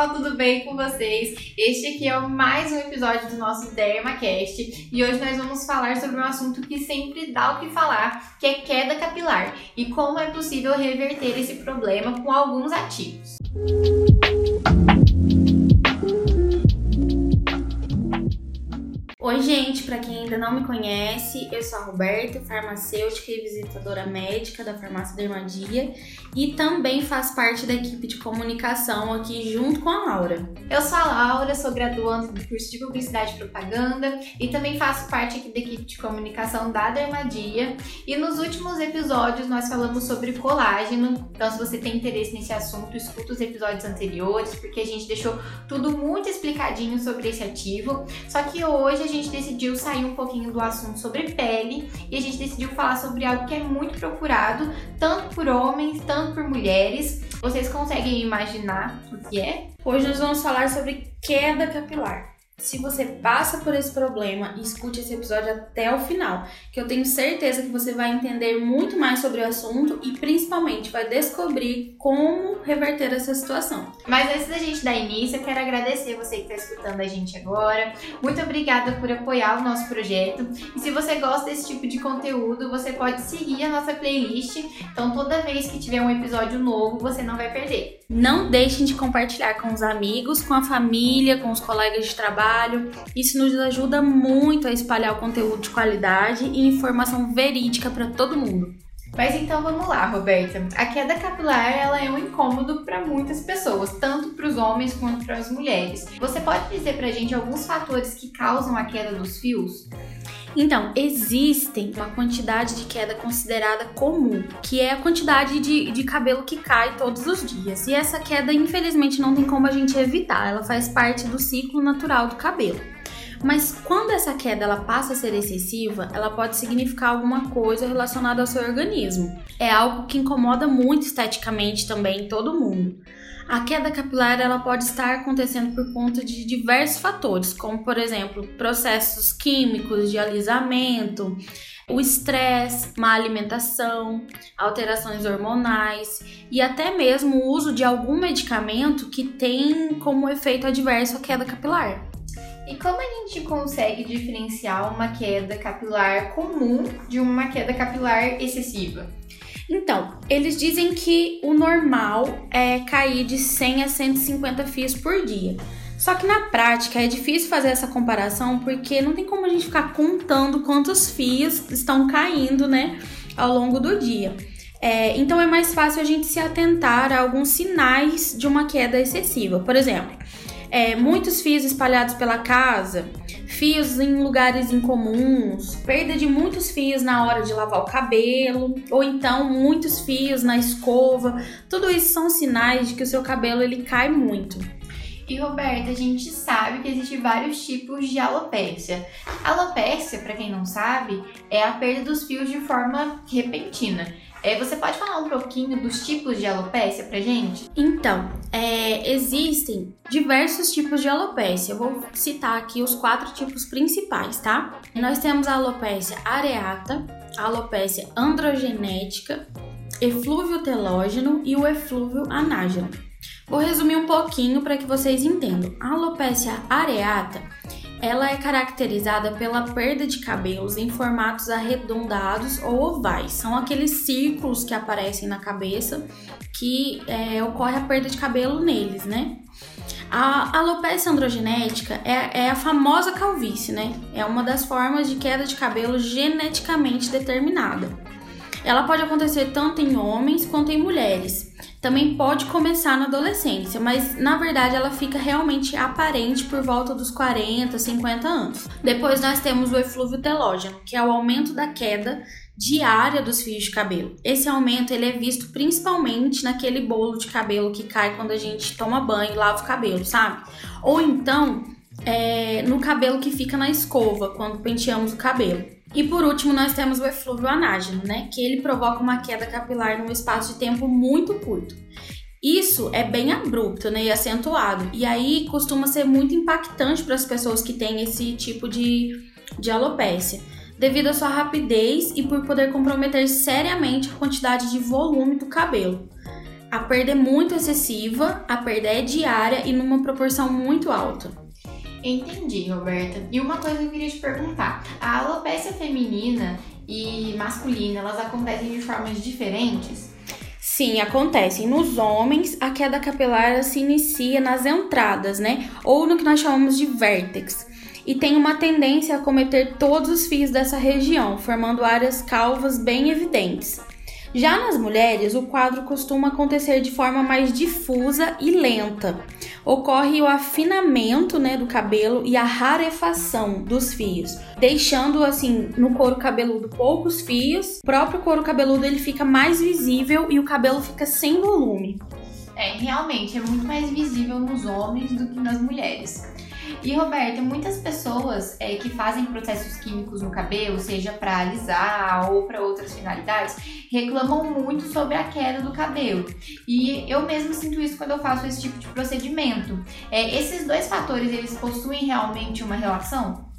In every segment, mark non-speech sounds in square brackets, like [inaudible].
pessoal, tudo bem com vocês? Este aqui é mais um episódio do nosso DermaCast e hoje nós vamos falar sobre um assunto que sempre dá o que falar, que é queda capilar e como é possível reverter esse problema com alguns ativos. Oi, gente, para quem ainda não me conhece, eu sou a Roberta, farmacêutica e visitadora médica da Farmácia Dermadia e também faço parte da equipe de comunicação aqui junto com a Laura. Eu sou a Laura, sou graduanda do curso de Publicidade e Propaganda e também faço parte aqui da equipe de comunicação da Dermadia. E nos últimos episódios nós falamos sobre colágeno, então se você tem interesse nesse assunto, escuta os episódios anteriores, porque a gente deixou tudo muito explicadinho sobre esse ativo. Só que hoje a gente decidiu sair um pouquinho do assunto sobre pele e a gente decidiu falar sobre algo que é muito procurado, tanto por homens, tanto por mulheres. Vocês conseguem imaginar o que é? Hoje nós vamos falar sobre queda capilar. Se você passa por esse problema, escute esse episódio até o final, que eu tenho certeza que você vai entender muito mais sobre o assunto e principalmente vai descobrir como reverter essa situação. Mas antes da gente dar início, eu quero agradecer você que está escutando a gente agora. Muito obrigada por apoiar o nosso projeto. E se você gosta desse tipo de conteúdo, você pode seguir a nossa playlist. Então toda vez que tiver um episódio novo, você não vai perder. Não deixem de compartilhar com os amigos, com a família, com os colegas de trabalho trabalho. Isso nos ajuda muito a espalhar o conteúdo de qualidade e informação verídica para todo mundo. Mas então vamos lá, Roberta. A queda capilar ela é um incômodo para muitas pessoas, tanto para os homens quanto para as mulheres. Você pode dizer para a gente alguns fatores que causam a queda dos fios? Então, existem uma quantidade de queda considerada comum, que é a quantidade de, de cabelo que cai todos os dias. E essa queda, infelizmente, não tem como a gente evitar, ela faz parte do ciclo natural do cabelo. Mas quando essa queda ela passa a ser excessiva, ela pode significar alguma coisa relacionada ao seu organismo. É algo que incomoda muito esteticamente também todo mundo. A queda capilar ela pode estar acontecendo por conta de diversos fatores, como por exemplo, processos químicos de alisamento, o estresse, má alimentação, alterações hormonais e até mesmo o uso de algum medicamento que tem como efeito adverso a queda capilar. E como a gente consegue diferenciar uma queda capilar comum de uma queda capilar excessiva? Então, eles dizem que o normal é cair de 100 a 150 fios por dia. Só que na prática é difícil fazer essa comparação porque não tem como a gente ficar contando quantos fios estão caindo, né, ao longo do dia. É, então é mais fácil a gente se atentar a alguns sinais de uma queda excessiva. Por exemplo, é, muitos fios espalhados pela casa, fios em lugares incomuns, perda de muitos fios na hora de lavar o cabelo, ou então muitos fios na escova. Tudo isso são sinais de que o seu cabelo ele cai muito. E Roberta, a gente sabe que existem vários tipos de alopécia. Alopécia, para quem não sabe, é a perda dos fios de forma repentina. É, você pode falar um pouquinho dos tipos de alopécia pra gente? Então, é, existem diversos tipos de alopécia. Eu vou citar aqui os quatro tipos principais, tá? Nós temos a alopécia areata, a alopécia androgenética, eflúvio telógeno e o eflúvio anágeno. Vou resumir um pouquinho para que vocês entendam. A alopécia areata ela é caracterizada pela perda de cabelos em formatos arredondados ou ovais. São aqueles círculos que aparecem na cabeça que é, ocorre a perda de cabelo neles, né? A alopecia androgenética é, é, a famosa calvície, né? É uma das formas de queda de cabelo geneticamente determinada. Ela pode acontecer tanto em homens quanto em mulheres também pode começar na adolescência, mas na verdade ela fica realmente aparente por volta dos 40, 50 anos. Depois nós temos o eflúvio telógeno, que é o aumento da queda diária dos fios de cabelo. Esse aumento ele é visto principalmente naquele bolo de cabelo que cai quando a gente toma banho e lava o cabelo, sabe? Ou então é, no cabelo que fica na escova quando penteamos o cabelo. E por último, nós temos o eflúvio anágeno, né? Que ele provoca uma queda capilar num espaço de tempo muito curto. Isso é bem abrupto né, e acentuado, e aí costuma ser muito impactante para as pessoas que têm esse tipo de, de alopécia, devido à sua rapidez e por poder comprometer seriamente a quantidade de volume do cabelo. A perda é muito excessiva, a perda é diária e numa proporção muito alta. Entendi, Roberta. E uma coisa que eu queria te perguntar: a alopecia feminina e masculina, elas acontecem de formas diferentes? Sim, acontecem. Nos homens, a queda capilar se inicia nas entradas, né? Ou no que nós chamamos de vértex. E tem uma tendência a cometer todos os fios dessa região, formando áreas calvas bem evidentes. Já nas mulheres, o quadro costuma acontecer de forma mais difusa e lenta. Ocorre o afinamento né, do cabelo e a rarefação dos fios, deixando assim no couro cabeludo poucos fios. O próprio couro cabeludo ele fica mais visível e o cabelo fica sem volume. É, realmente é muito mais visível nos homens do que nas mulheres. E Roberta, muitas pessoas é, que fazem processos químicos no cabelo, seja para alisar ou para outras finalidades, reclamam muito sobre a queda do cabelo. E eu mesmo sinto isso quando eu faço esse tipo de procedimento. É, esses dois fatores, eles possuem realmente uma relação?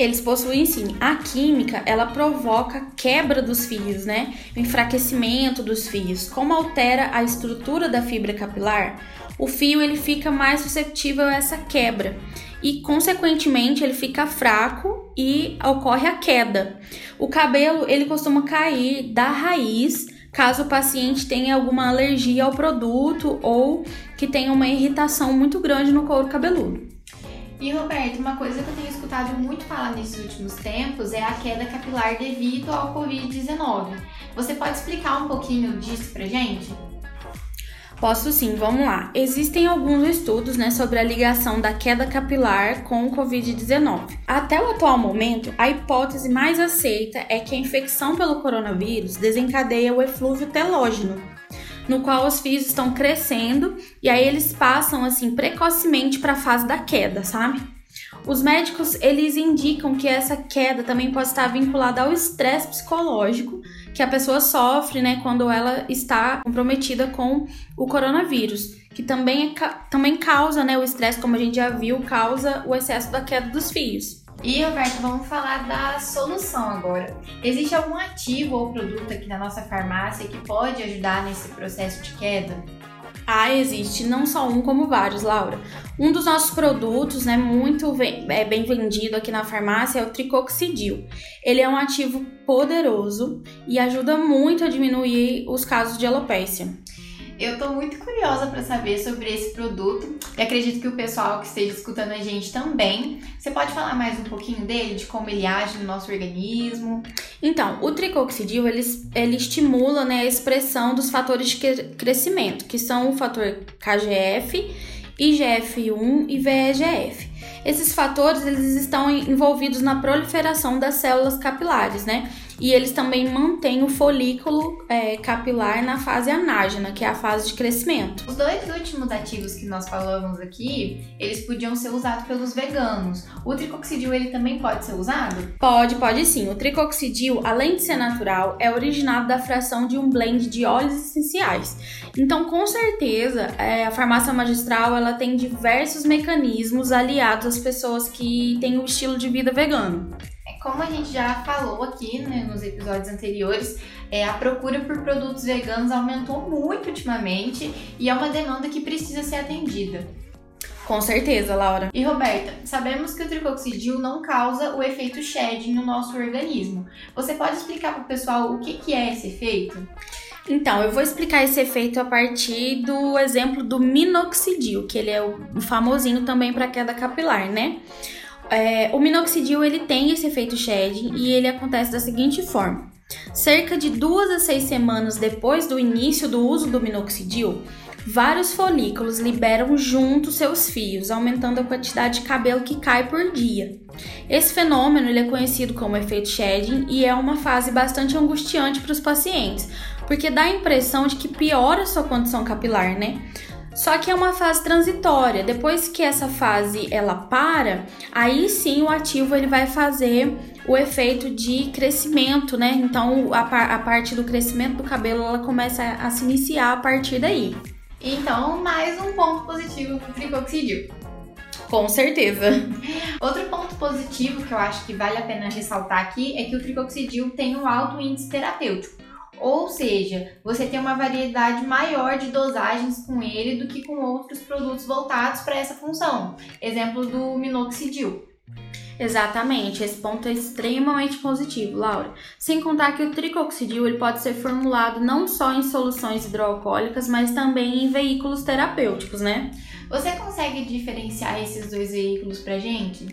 Eles possuem sim. A química, ela provoca quebra dos fios, né? O enfraquecimento dos fios. Como altera a estrutura da fibra capilar, o fio ele fica mais suscetível a essa quebra e, consequentemente, ele fica fraco e ocorre a queda. O cabelo ele costuma cair da raiz caso o paciente tenha alguma alergia ao produto ou que tenha uma irritação muito grande no couro cabeludo. E Roberto, uma coisa que eu tenho escutado muito falar nesses últimos tempos é a queda capilar devido ao Covid-19. Você pode explicar um pouquinho disso pra gente? Posso sim, vamos lá. Existem alguns estudos né, sobre a ligação da queda capilar com o Covid-19. Até o atual momento, a hipótese mais aceita é que a infecção pelo coronavírus desencadeia o eflúvio telógeno, no qual os fios estão crescendo e aí eles passam assim precocemente para a fase da queda, sabe? Os médicos eles indicam que essa queda também pode estar vinculada ao estresse psicológico que a pessoa sofre, né, quando ela está comprometida com o coronavírus, que também, é, também causa, né, o estresse, como a gente já viu, causa o excesso da queda dos fios. E, Roberto, vamos falar da solução agora. Existe algum ativo ou produto aqui na nossa farmácia que pode ajudar nesse processo de queda? Ah, existe não só um, como vários, Laura. Um dos nossos produtos, né, muito é, bem vendido aqui na farmácia é o tricoxidil. Ele é um ativo poderoso e ajuda muito a diminuir os casos de alopecia. Eu tô muito curiosa para saber sobre esse produto e acredito que o pessoal que esteja escutando a gente também. Você pode falar mais um pouquinho dele, de como ele age no nosso organismo? Então, o tricoxidil ele, ele estimula né, a expressão dos fatores de crescimento, que são o fator KGF, IGF-1 e VEGF. Esses fatores eles estão envolvidos na proliferação das células capilares, né? E eles também mantêm o folículo é, capilar na fase anágena, que é a fase de crescimento. Os dois últimos ativos que nós falamos aqui, eles podiam ser usados pelos veganos. O tricoxidil, ele também pode ser usado? Pode, pode sim. O tricoxidil, além de ser natural, é originado da fração de um blend de óleos essenciais. Então, com certeza, é, a farmácia magistral ela tem diversos mecanismos aliados às pessoas que têm o estilo de vida vegano como a gente já falou aqui né, nos episódios anteriores, é, a procura por produtos veganos aumentou muito ultimamente e é uma demanda que precisa ser atendida. Com certeza, Laura. E Roberta, sabemos que o tricoxidil não causa o efeito shedding no nosso organismo. Você pode explicar para o pessoal o que, que é esse efeito? Então, eu vou explicar esse efeito a partir do exemplo do minoxidil, que ele é o famosinho também para queda capilar, né? É, o minoxidil ele tem esse efeito shedding e ele acontece da seguinte forma: cerca de duas a seis semanas depois do início do uso do minoxidil, vários folículos liberam junto seus fios, aumentando a quantidade de cabelo que cai por dia. Esse fenômeno ele é conhecido como efeito shedding e é uma fase bastante angustiante para os pacientes, porque dá a impressão de que piora a sua condição capilar, né? Só que é uma fase transitória. Depois que essa fase ela para, aí sim o ativo ele vai fazer o efeito de crescimento, né? Então a, a parte do crescimento do cabelo ela começa a, a se iniciar a partir daí. Então, mais um ponto positivo pro tricoxidil. Com certeza. [laughs] Outro ponto positivo que eu acho que vale a pena ressaltar aqui é que o tricoxidil tem um alto índice terapêutico. Ou seja, você tem uma variedade maior de dosagens com ele do que com outros produtos voltados para essa função. Exemplo do minoxidil. Exatamente, esse ponto é extremamente positivo, Laura. Sem contar que o tricoxidil ele pode ser formulado não só em soluções hidroalcoólicas, mas também em veículos terapêuticos, né? Você consegue diferenciar esses dois veículos pra gente?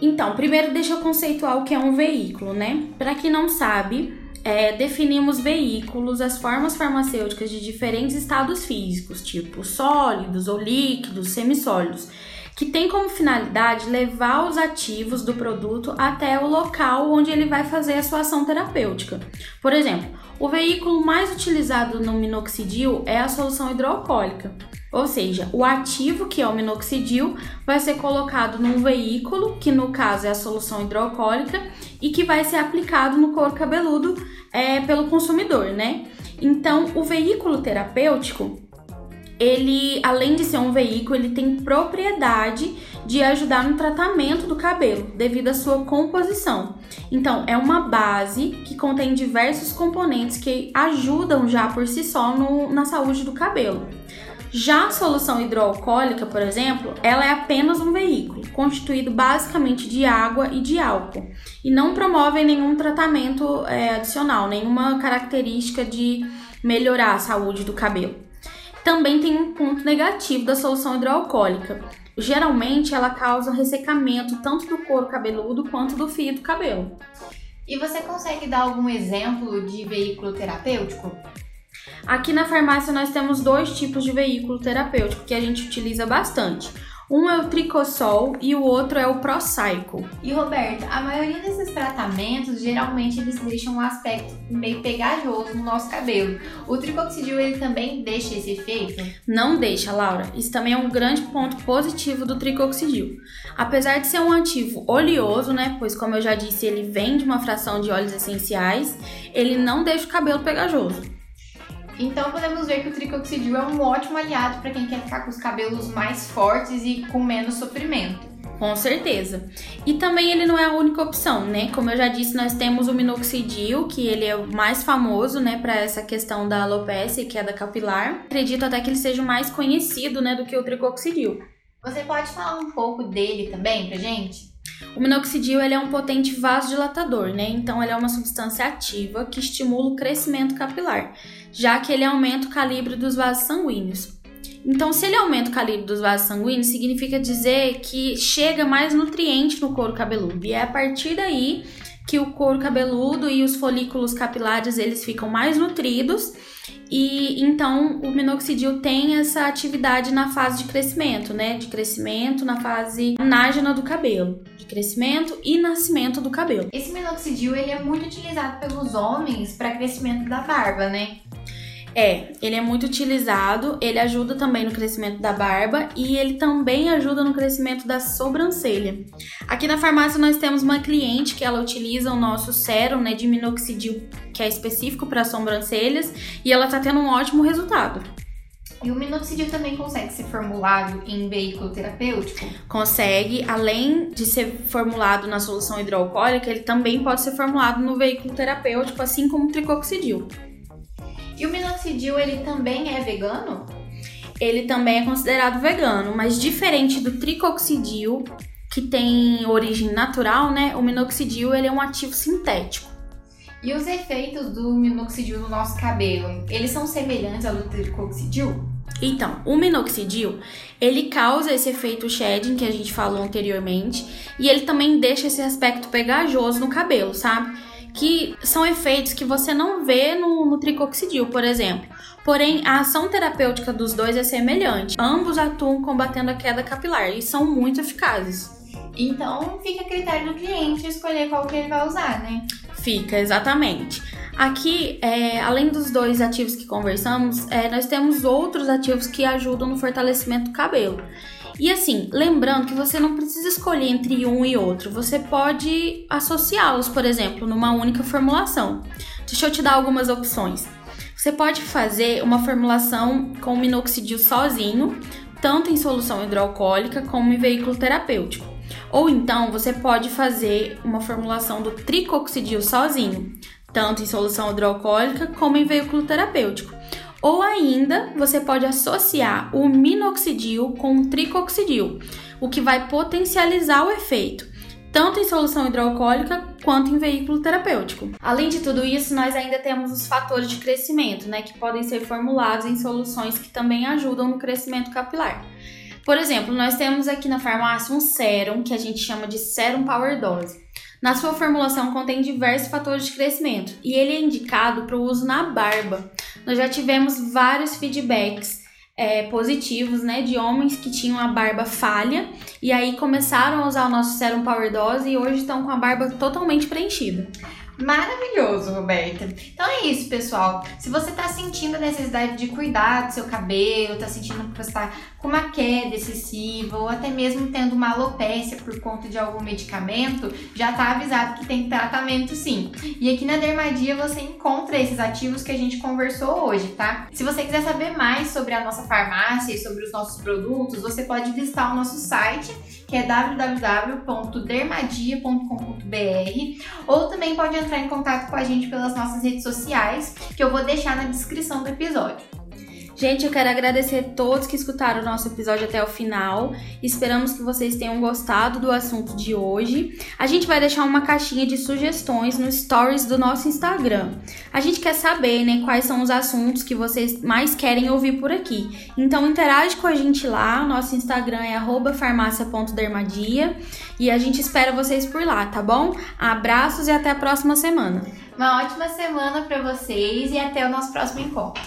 Então, primeiro deixa eu conceituar o que é um veículo, né? Para quem não sabe, é, definimos veículos, as formas farmacêuticas de diferentes estados físicos, tipo sólidos ou líquidos, semissólidos que tem como finalidade levar os ativos do produto até o local onde ele vai fazer a sua ação terapêutica. Por exemplo, o veículo mais utilizado no minoxidil é a solução hidroalcoólica. Ou seja, o ativo, que é o minoxidil, vai ser colocado num veículo, que no caso é a solução hidroalcoólica, e que vai ser aplicado no couro cabeludo é, pelo consumidor, né? Então, o veículo terapêutico ele, além de ser um veículo, ele tem propriedade de ajudar no tratamento do cabelo, devido à sua composição. Então, é uma base que contém diversos componentes que ajudam já por si só no, na saúde do cabelo. Já a solução hidroalcoólica, por exemplo, ela é apenas um veículo, constituído basicamente de água e de álcool, e não promove nenhum tratamento é, adicional, nenhuma característica de melhorar a saúde do cabelo também tem um ponto negativo da solução hidroalcoólica. Geralmente ela causa um ressecamento tanto do couro cabeludo quanto do fio do cabelo. E você consegue dar algum exemplo de veículo terapêutico? Aqui na farmácia nós temos dois tipos de veículo terapêutico que a gente utiliza bastante. Um é o Tricossol e o outro é o Procycle. E Roberta, a maioria desses tratamentos geralmente eles deixam um aspecto meio pegajoso no nosso cabelo. O tricoxidil ele também deixa esse efeito? Não deixa, Laura. Isso também é um grande ponto positivo do tricoxidil. Apesar de ser um ativo oleoso, né, pois como eu já disse, ele vem de uma fração de óleos essenciais, ele não deixa o cabelo pegajoso. Então podemos ver que o tricoxidil é um ótimo aliado para quem quer ficar com os cabelos mais fortes e com menos sofrimento. Com certeza. E também ele não é a única opção, né? Como eu já disse, nós temos o minoxidil, que ele é o mais famoso, né, para essa questão da alopecia, que é da capilar. Acredito até que ele seja mais conhecido, né, do que o tricoxidil. Você pode falar um pouco dele também pra gente? O minoxidil ele é um potente vasodilatador, né? Então ele é uma substância ativa que estimula o crescimento capilar, já que ele aumenta o calibre dos vasos sanguíneos. Então, se ele aumenta o calibre dos vasos sanguíneos, significa dizer que chega mais nutriente no couro cabeludo. E é a partir daí que o couro cabeludo e os folículos capilares eles ficam mais nutridos e então o minoxidil tem essa atividade na fase de crescimento, né? De crescimento na fase nágena do cabelo, de crescimento e nascimento do cabelo. Esse minoxidil ele é muito utilizado pelos homens para crescimento da barba, né? É, ele é muito utilizado, ele ajuda também no crescimento da barba e ele também ajuda no crescimento da sobrancelha. Aqui na farmácia nós temos uma cliente que ela utiliza o nosso sérum né, de minoxidil, que é específico para sobrancelhas, e ela tá tendo um ótimo resultado. E o minoxidil também consegue ser formulado em veículo terapêutico? Consegue, além de ser formulado na solução hidroalcoólica, ele também pode ser formulado no veículo terapêutico, assim como o tricoxidil. E o minoxidil, ele também é vegano? Ele também é considerado vegano, mas diferente do tricoxidil, que tem origem natural, né? O minoxidil, ele é um ativo sintético. E os efeitos do minoxidil no nosso cabelo, eles são semelhantes ao do tricoxidil? Então, o minoxidil, ele causa esse efeito shedding que a gente falou anteriormente, e ele também deixa esse aspecto pegajoso no cabelo, sabe? que são efeitos que você não vê no, no tricoxidil, por exemplo. Porém, a ação terapêutica dos dois é semelhante. Ambos atuam combatendo a queda capilar e são muito eficazes. Então, fica a critério do cliente escolher qual que ele vai usar, né? Fica, exatamente. Aqui, é, além dos dois ativos que conversamos, é, nós temos outros ativos que ajudam no fortalecimento do cabelo. E assim, lembrando que você não precisa escolher entre um e outro, você pode associá-los, por exemplo, numa única formulação. Deixa eu te dar algumas opções. Você pode fazer uma formulação com minoxidil sozinho, tanto em solução hidroalcoólica como em veículo terapêutico. Ou então você pode fazer uma formulação do tricoxidil sozinho, tanto em solução hidroalcoólica como em veículo terapêutico. Ou ainda, você pode associar o minoxidil com o tricoxidil, o que vai potencializar o efeito, tanto em solução hidroalcoólica quanto em veículo terapêutico. Além de tudo isso, nós ainda temos os fatores de crescimento, né, que podem ser formulados em soluções que também ajudam no crescimento capilar. Por exemplo, nós temos aqui na farmácia um sérum que a gente chama de Serum Power Dose. Na sua formulação contém diversos fatores de crescimento e ele é indicado para o uso na barba. Nós já tivemos vários feedbacks é, positivos, né, de homens que tinham a barba falha e aí começaram a usar o nosso Serum Power Dose e hoje estão com a barba totalmente preenchida. Maravilhoso, Roberta. Então é isso, pessoal. Se você tá sentindo a necessidade de cuidar do seu cabelo, tá sentindo que você tá com uma queda excessiva ou até mesmo tendo uma alopécia por conta de algum medicamento, já tá avisado que tem tratamento sim. E aqui na Dermadia você encontra esses ativos que a gente conversou hoje, tá? Se você quiser saber mais sobre a nossa farmácia e sobre os nossos produtos, você pode visitar o nosso site que é www.dermadia.com.br ou também pode entrar em contato com a gente pelas nossas redes sociais, que eu vou deixar na descrição do episódio. Gente, eu quero agradecer a todos que escutaram o nosso episódio até o final. Esperamos que vocês tenham gostado do assunto de hoje. A gente vai deixar uma caixinha de sugestões no stories do nosso Instagram. A gente quer saber, né, quais são os assuntos que vocês mais querem ouvir por aqui. Então interage com a gente lá. Nosso Instagram é farmácia.dermadia e a gente espera vocês por lá, tá bom? Abraços e até a próxima semana. Uma ótima semana para vocês e até o nosso próximo encontro.